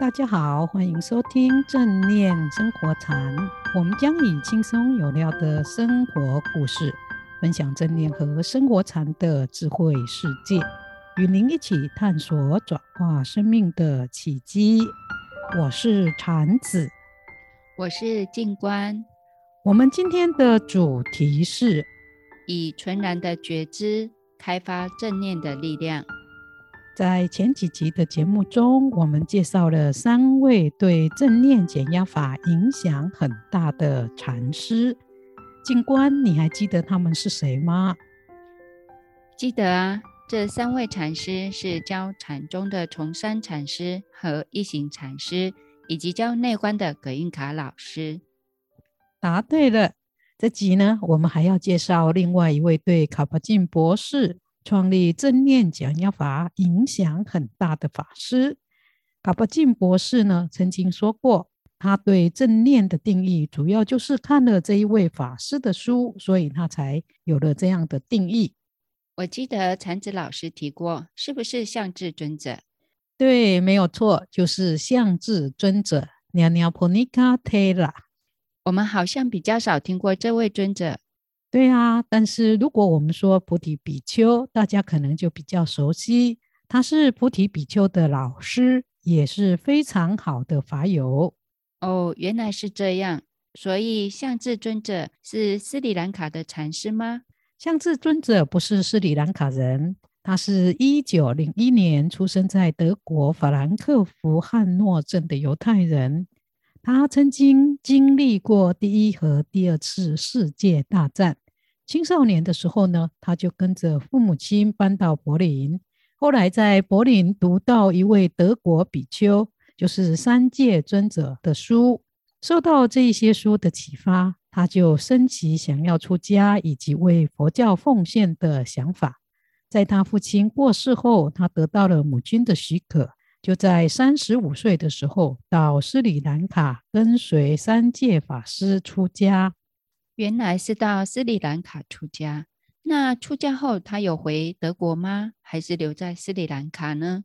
大家好，欢迎收听正念生活禅。我们将以轻松有料的生活故事，分享正念和生活禅的智慧世界，与您一起探索转化生命的契机。我是禅子，我是静观。我们今天的主题是以纯然的觉知开发正念的力量。在前几集的节目中，我们介绍了三位对正念减压法影响很大的禅师。静观，你还记得他们是谁吗？记得啊，这三位禅师是教禅宗的崇山禅师和一行禅师，以及教内观的葛印卡老师。答对了。这集呢，我们还要介绍另外一位对卡巴金博士。创立正念减压法影响很大的法师卡巴金博士呢，曾经说过，他对正念的定义主要就是看了这一位法师的书，所以他才有了这样的定义。我记得禅子老师提过，是不是象智尊者？对，没有错，就是象智尊者。Nyanaponika Thera。我们好像比较少听过这位尊者。对啊，但是如果我们说菩提比丘，大家可能就比较熟悉。他是菩提比丘的老师，也是非常好的法友。哦，原来是这样。所以向智尊者是斯里兰卡的禅师吗？向智尊者不是斯里兰卡人，他是一九零一年出生在德国法兰克福汉诺镇的犹太人。他曾经经历过第一和第二次世界大战。青少年的时候呢，他就跟着父母亲搬到柏林。后来在柏林读到一位德国比丘，就是三界尊者的书，受到这一些书的启发，他就升起想要出家以及为佛教奉献的想法。在他父亲过世后，他得到了母亲的许可。就在三十五岁的时候，到斯里兰卡跟随三界法师出家。原来是到斯里兰卡出家。那出家后，他有回德国吗？还是留在斯里兰卡呢？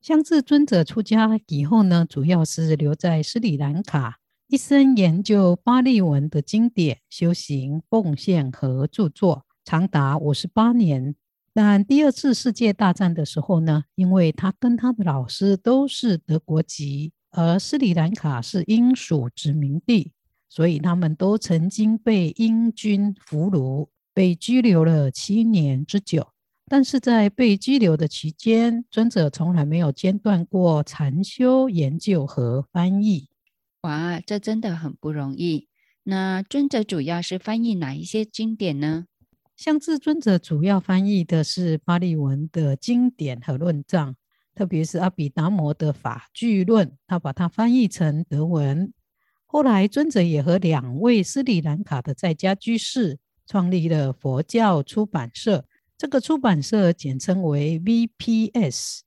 象智尊者出家以后呢，主要是留在斯里兰卡，一生研究巴利文的经典、修行、奉献和著作，长达五十八年。但第二次世界大战的时候呢，因为他跟他的老师都是德国籍，而斯里兰卡是英属殖民地，所以他们都曾经被英军俘虏，被拘留了七年之久。但是在被拘留的期间，尊者从来没有间断过禅修、研究和翻译。哇，这真的很不容易。那尊者主要是翻译哪一些经典呢？像至尊者主要翻译的是巴利文的经典和论藏，特别是阿比达摩的法句论，他把它翻译成德文。后来，尊者也和两位斯里兰卡的在家居士创立了佛教出版社，这个出版社简称为 VPS。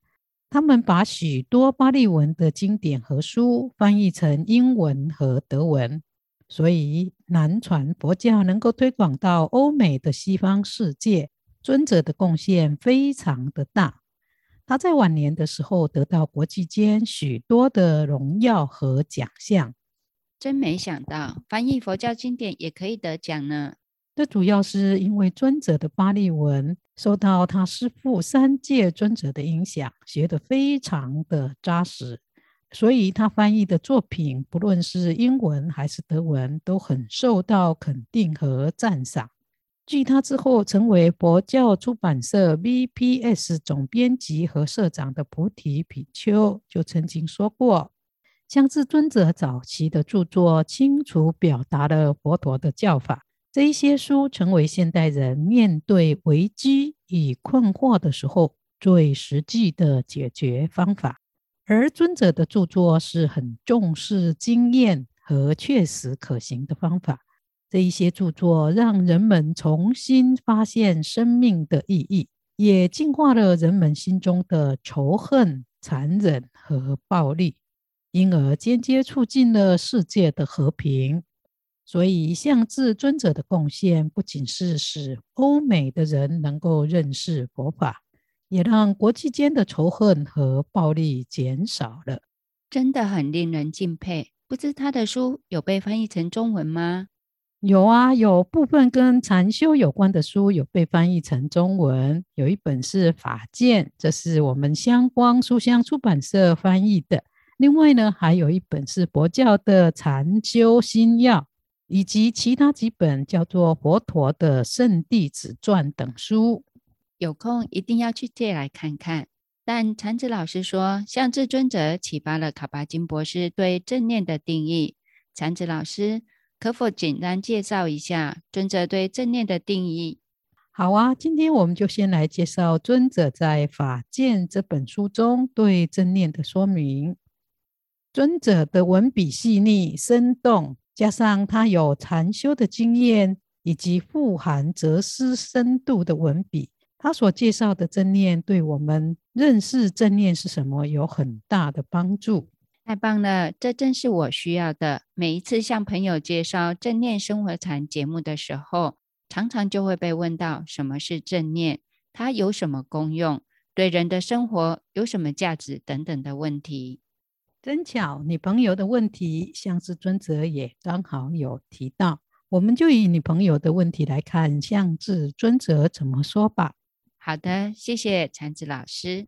他们把许多巴利文的经典和书翻译成英文和德文。所以，南传佛教能够推广到欧美的西方世界，尊者的贡献非常的大。他在晚年的时候得到国际间许多的荣耀和奖项。真没想到，翻译佛教经典也可以得奖呢。这主要是因为尊者的巴利文受到他师父三界尊者的影响，学得非常的扎实。所以他翻译的作品，不论是英文还是德文，都很受到肯定和赞赏。继他之后成为佛教出版社 VPS 总编辑和社长的菩提比丘，就曾经说过：象智尊者早期的著作清楚表达了佛陀的教法，这一些书成为现代人面对危机与困惑的时候最实际的解决方法。而尊者的著作是很重视经验和确实可行的方法，这一些著作让人们重新发现生命的意义，也净化了人们心中的仇恨、残忍和暴力，因而间接促进了世界的和平。所以，向智尊者的贡献不仅是使欧美的人能够认识佛法。也让国际间的仇恨和暴力减少了。真的很令人敬佩。不知他的书有被翻译成中文吗？有啊，有部分跟禅修有关的书有被翻译成中文。有一本是《法剑》，这是我们香光书香出版社翻译的。另外呢，还有一本是佛教的《禅修心要》，以及其他几本叫做《佛陀的圣弟子传》等书。有空一定要去借来看看。但禅子老师说，向至尊者启发了卡巴金博士对正念的定义。禅子老师。可否简单介绍一下尊者对正念的定义？好啊，今天我们就先来介绍尊者在《法鉴》这本书中对正念的说明。尊者的文笔细腻生动，加上他有禅修的经验，以及富含哲思深度的文笔，他所介绍的正念对我们认识正念是什么有很大的帮助。太棒了，这正是我需要的。每一次向朋友介绍正念生活禅节目的时候，常常就会被问到什么是正念，它有什么功用，对人的生活有什么价值等等的问题。真巧，你朋友的问题，像是尊者也刚好有提到。我们就以你朋友的问题来看，像是尊者怎么说吧。好的，谢谢禅子老师。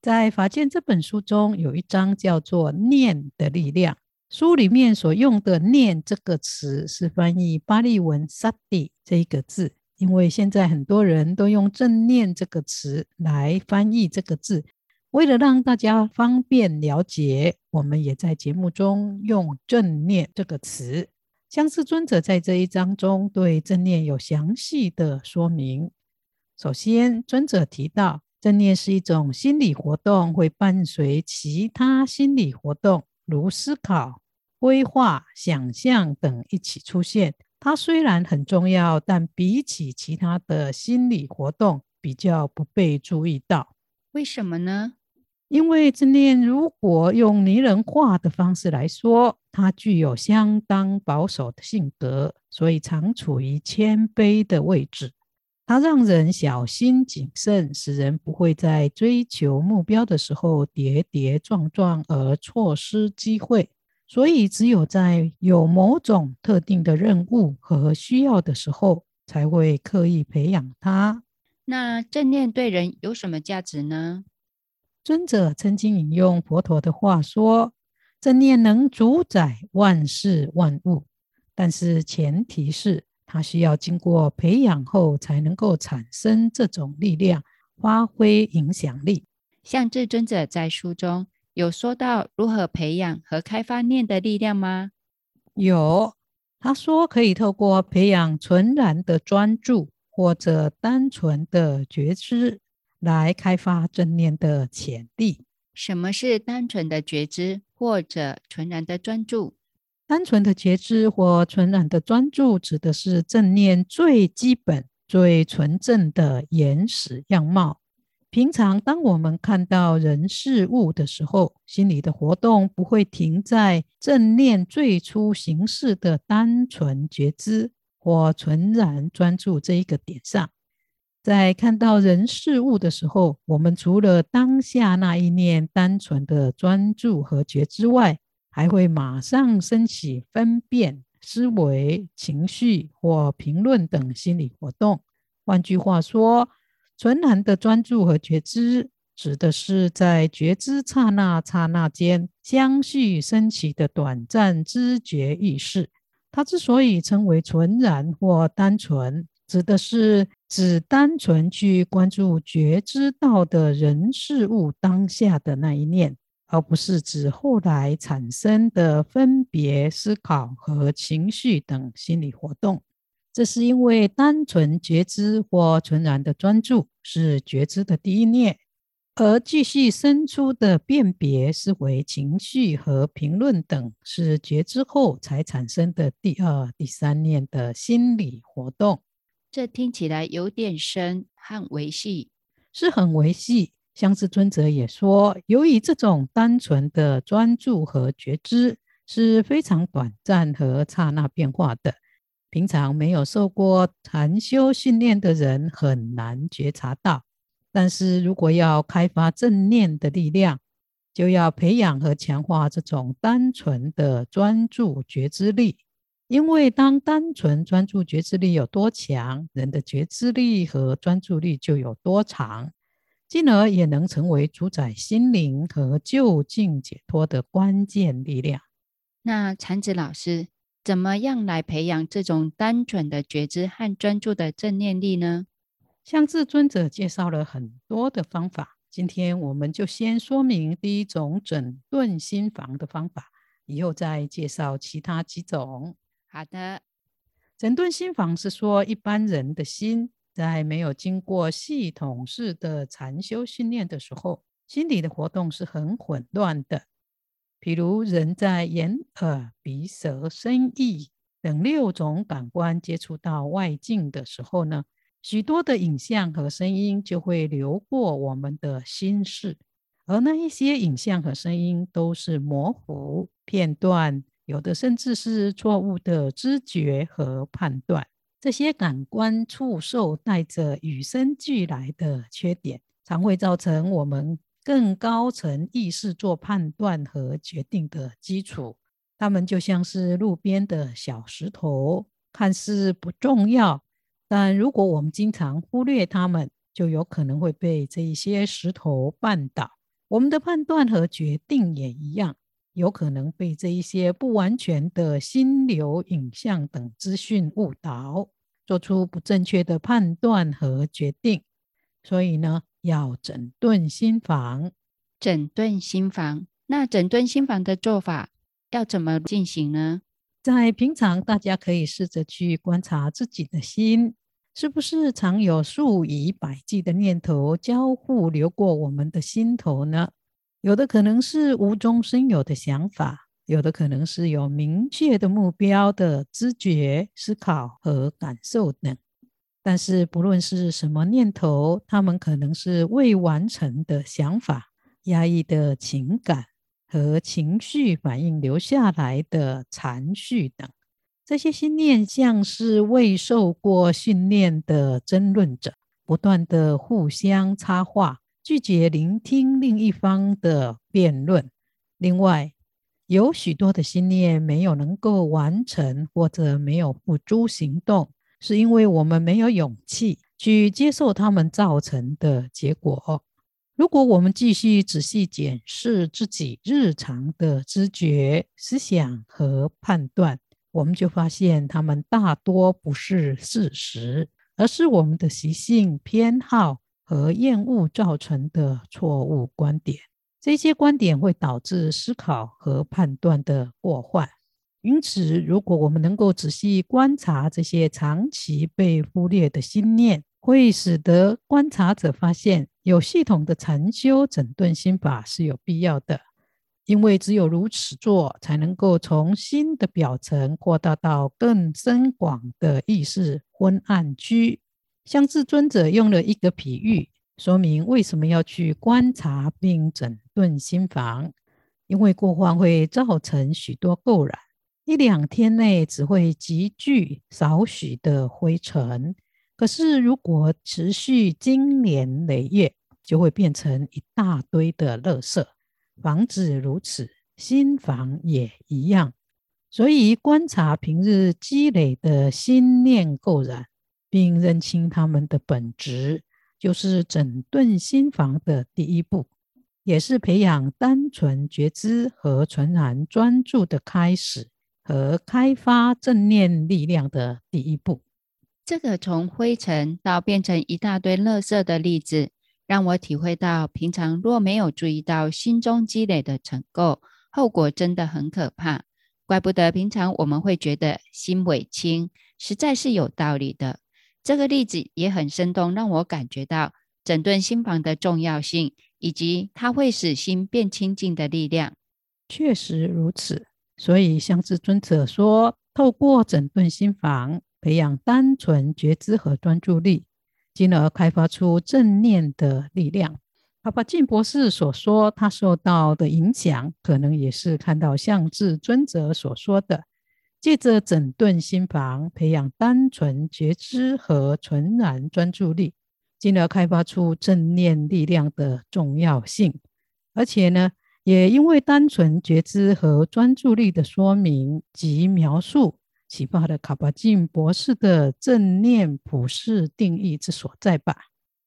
在《法剑》这本书中，有一章叫做“念的力量”。书里面所用的“念”这个词，是翻译巴利文 “sati” 这一个字。因为现在很多人都用“正念”这个词来翻译这个字，为了让大家方便了解，我们也在节目中用“正念”这个词。相思尊者在这一章中对正念有详细的说明。首先，尊者提到。正念是一种心理活动，会伴随其他心理活动，如思考、规划、想象等一起出现。它虽然很重要，但比起其他的心理活动，比较不被注意到。为什么呢？因为正念如果用拟人化的方式来说，它具有相当保守的性格，所以常处于谦卑的位置。它让人小心谨慎，使人不会在追求目标的时候跌跌撞撞而错失机会。所以，只有在有某种特定的任务和需要的时候，才会刻意培养它。那正念对人有什么价值呢？尊者曾经引用佛陀的话说：“正念能主宰万事万物，但是前提是。”它需要经过培养后，才能够产生这种力量，发挥影响力。像至尊者在书中有说到如何培养和开发念的力量吗？有，他说可以透过培养纯然的专注或者单纯的觉知来开发正念的潜力。什么是单纯的觉知或者纯然的专注？单纯的觉知或纯然的专注，指的是正念最基本、最纯正的原始样貌。平常当我们看到人事物的时候，心里的活动不会停在正念最初形式的单纯觉知或纯然专注这一个点上。在看到人事物的时候，我们除了当下那一念单纯的专注和觉知外，还会马上升起分辨、思维、情绪或评论等心理活动。换句话说，纯然的专注和觉知，指的是在觉知刹那刹那间相续升起的短暂知觉意识。它之所以称为纯然或单纯，指的是只单纯去关注觉知到的人事物当下的那一念。而不是指后来产生的分别思考和情绪等心理活动。这是因为单纯觉知或纯然的专注是觉知的第一念，而继续生出的辨别思维、情绪和评论等是觉知后才产生的第二、第三念的心理活动。这听起来有点深，很维系，是很微细。向至尊者也说，由于这种单纯的专注和觉知是非常短暂和刹那变化的，平常没有受过禅修训练的人很难觉察到。但是如果要开发正念的力量，就要培养和强化这种单纯的专注觉知力。因为当单纯专注觉知力有多强，人的觉知力和专注力就有多长，进而也能成为主宰心灵和究竟解脱的关键力量。那禅子老师，怎么样来培养这种单纯的觉知和专注的正念力呢？像至尊者介绍了很多的方法，今天我们就先说明第一种整顿心房的方法，以后再介绍其他几种。好的，整顿心房是说一般人的心在没有经过系统式的禅修训练的时候，心理的活动是很混乱的。比如人在眼、耳、鼻、舌、身、意等六种感官接触到外境的时候呢，许多的影像和声音就会流过我们的心识，而那一些影像和声音都是模糊片段。有的甚至是错误的知觉和判断，这些感官触受带着与生俱来的缺点，常会造成我们更高层意识做判断和决定的基础。它们就像是路边的小石头，看似不重要，但如果我们经常忽略它们，就有可能会被这一些石头绊倒。我们的判断和决定也一样。有可能被这一些不完全的心流影像等资讯误导，做出不正确的判断和决定。所以呢，要整顿心房。整顿心房，那整顿心房的做法要怎么进行呢？在平常，大家可以试着去观察自己的心，是不是常有数以百计的念头交互流过我们的心头呢？有的可能是无中生有的想法，有的可能是有明确的目标的知觉、思考和感受等。但是不论是什么念头，它们可能是未完成的想法、压抑的情感和情绪反应留下来的残绪等。这些心念像是未受过训练的争论者，不断地互相插话。拒绝聆听另一方的辩论。另外，有许多的心念没有能够完成，或者没有付诸行动，是因为我们没有勇气去接受他们造成的结果。如果我们继续仔细检视自己日常的知觉、思想和判断，我们就发现他们大多不是事实，而是我们的习性偏好。和厌恶造成的错误观点，这些观点会导致思考和判断的过患。因此，如果我们能够仔细观察这些长期被忽略的心念，会使得观察者发现，有系统的禅修整顿心法是有必要的。因为只有如此做，才能够从心的表层扩大到更深广的意识昏暗区。像至尊者用了一个比喻，说明为什么要去观察并整顿心房。因为过患会造成许多垢染，一两天内只会积聚少许的灰尘，可是如果持续经年累月，就会变成一大堆的垃圾。房子如此，心房也一样。所以观察平日积累的心念垢染。并认清他们的本质，就是整顿心房的第一步，也是培养单纯觉知和纯然专注的开始，和开发正念力量的第一步。这个从灰尘到变成一大堆垃圾的例子，让我体会到，平常若没有注意到心中积累的尘垢，后果真的很可怕。怪不得平常我们会觉得心伪轻，实在是有道理的。这个例子也很生动，让我感觉到整顿心房的重要性，以及它会使心变清净的力量。确实如此，所以像至尊者说，透过整顿心房，培养单纯觉知和专注力，进而开发出正念的力量。帕帕金博士所说，他受到的影响，可能也是看到像至尊者所说的。借着整顿心房，培养单纯觉知和纯然专注力，进而开发出正念力量的重要性。而且呢，也因为单纯觉知和专注力的说明及描述，启发了卡巴金博士的正念普世定义之所在吧。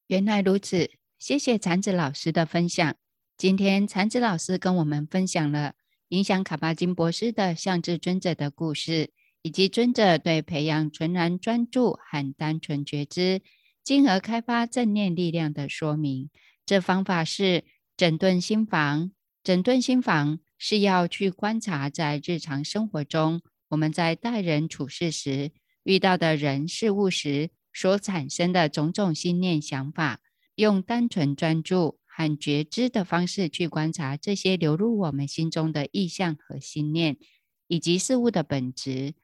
原来如此，谢谢禅子老师的分享。今天禅子老师跟我们分享了影响卡巴金博士的象智尊者的故事，以及尊者对培养纯然专注和单纯觉知，进而开发正念力量的说明。这方法是整顿心房。整顿心房是要去观察在日常生活中，我们在待人处事时遇到的人事物时所产生的种种心念想法，用单纯专注。和觉知的方式去观察这些流入我们心中的意象和心念，以及事物的本质，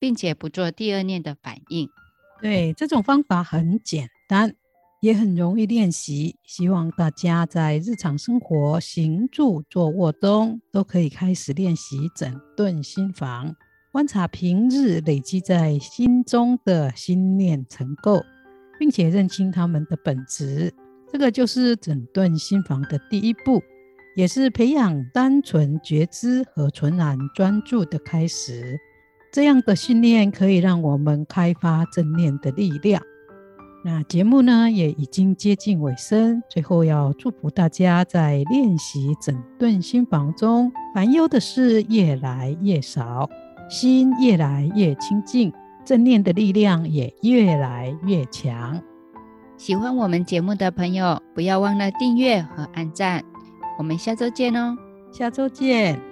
并且不做第二念的反应。对，这种方法很简单，也很容易练习。希望大家在日常生活行住坐卧中都可以开始练习整顿心房，观察平日累积在心中的心念尘垢，并且认清它们的本质。这个就是整顿心房的第一步，也是培养单纯觉知和纯然专注的开始。这样的训练可以让我们开发正念的力量。那节目呢，也已经接近尾声，最后要祝福大家在练习整顿心房中，烦忧的事越来越少，心越来越清净，正念的力量也越来越强。喜欢我们节目的朋友，不要忘了订阅和按赞。我们下周见哦！下周见。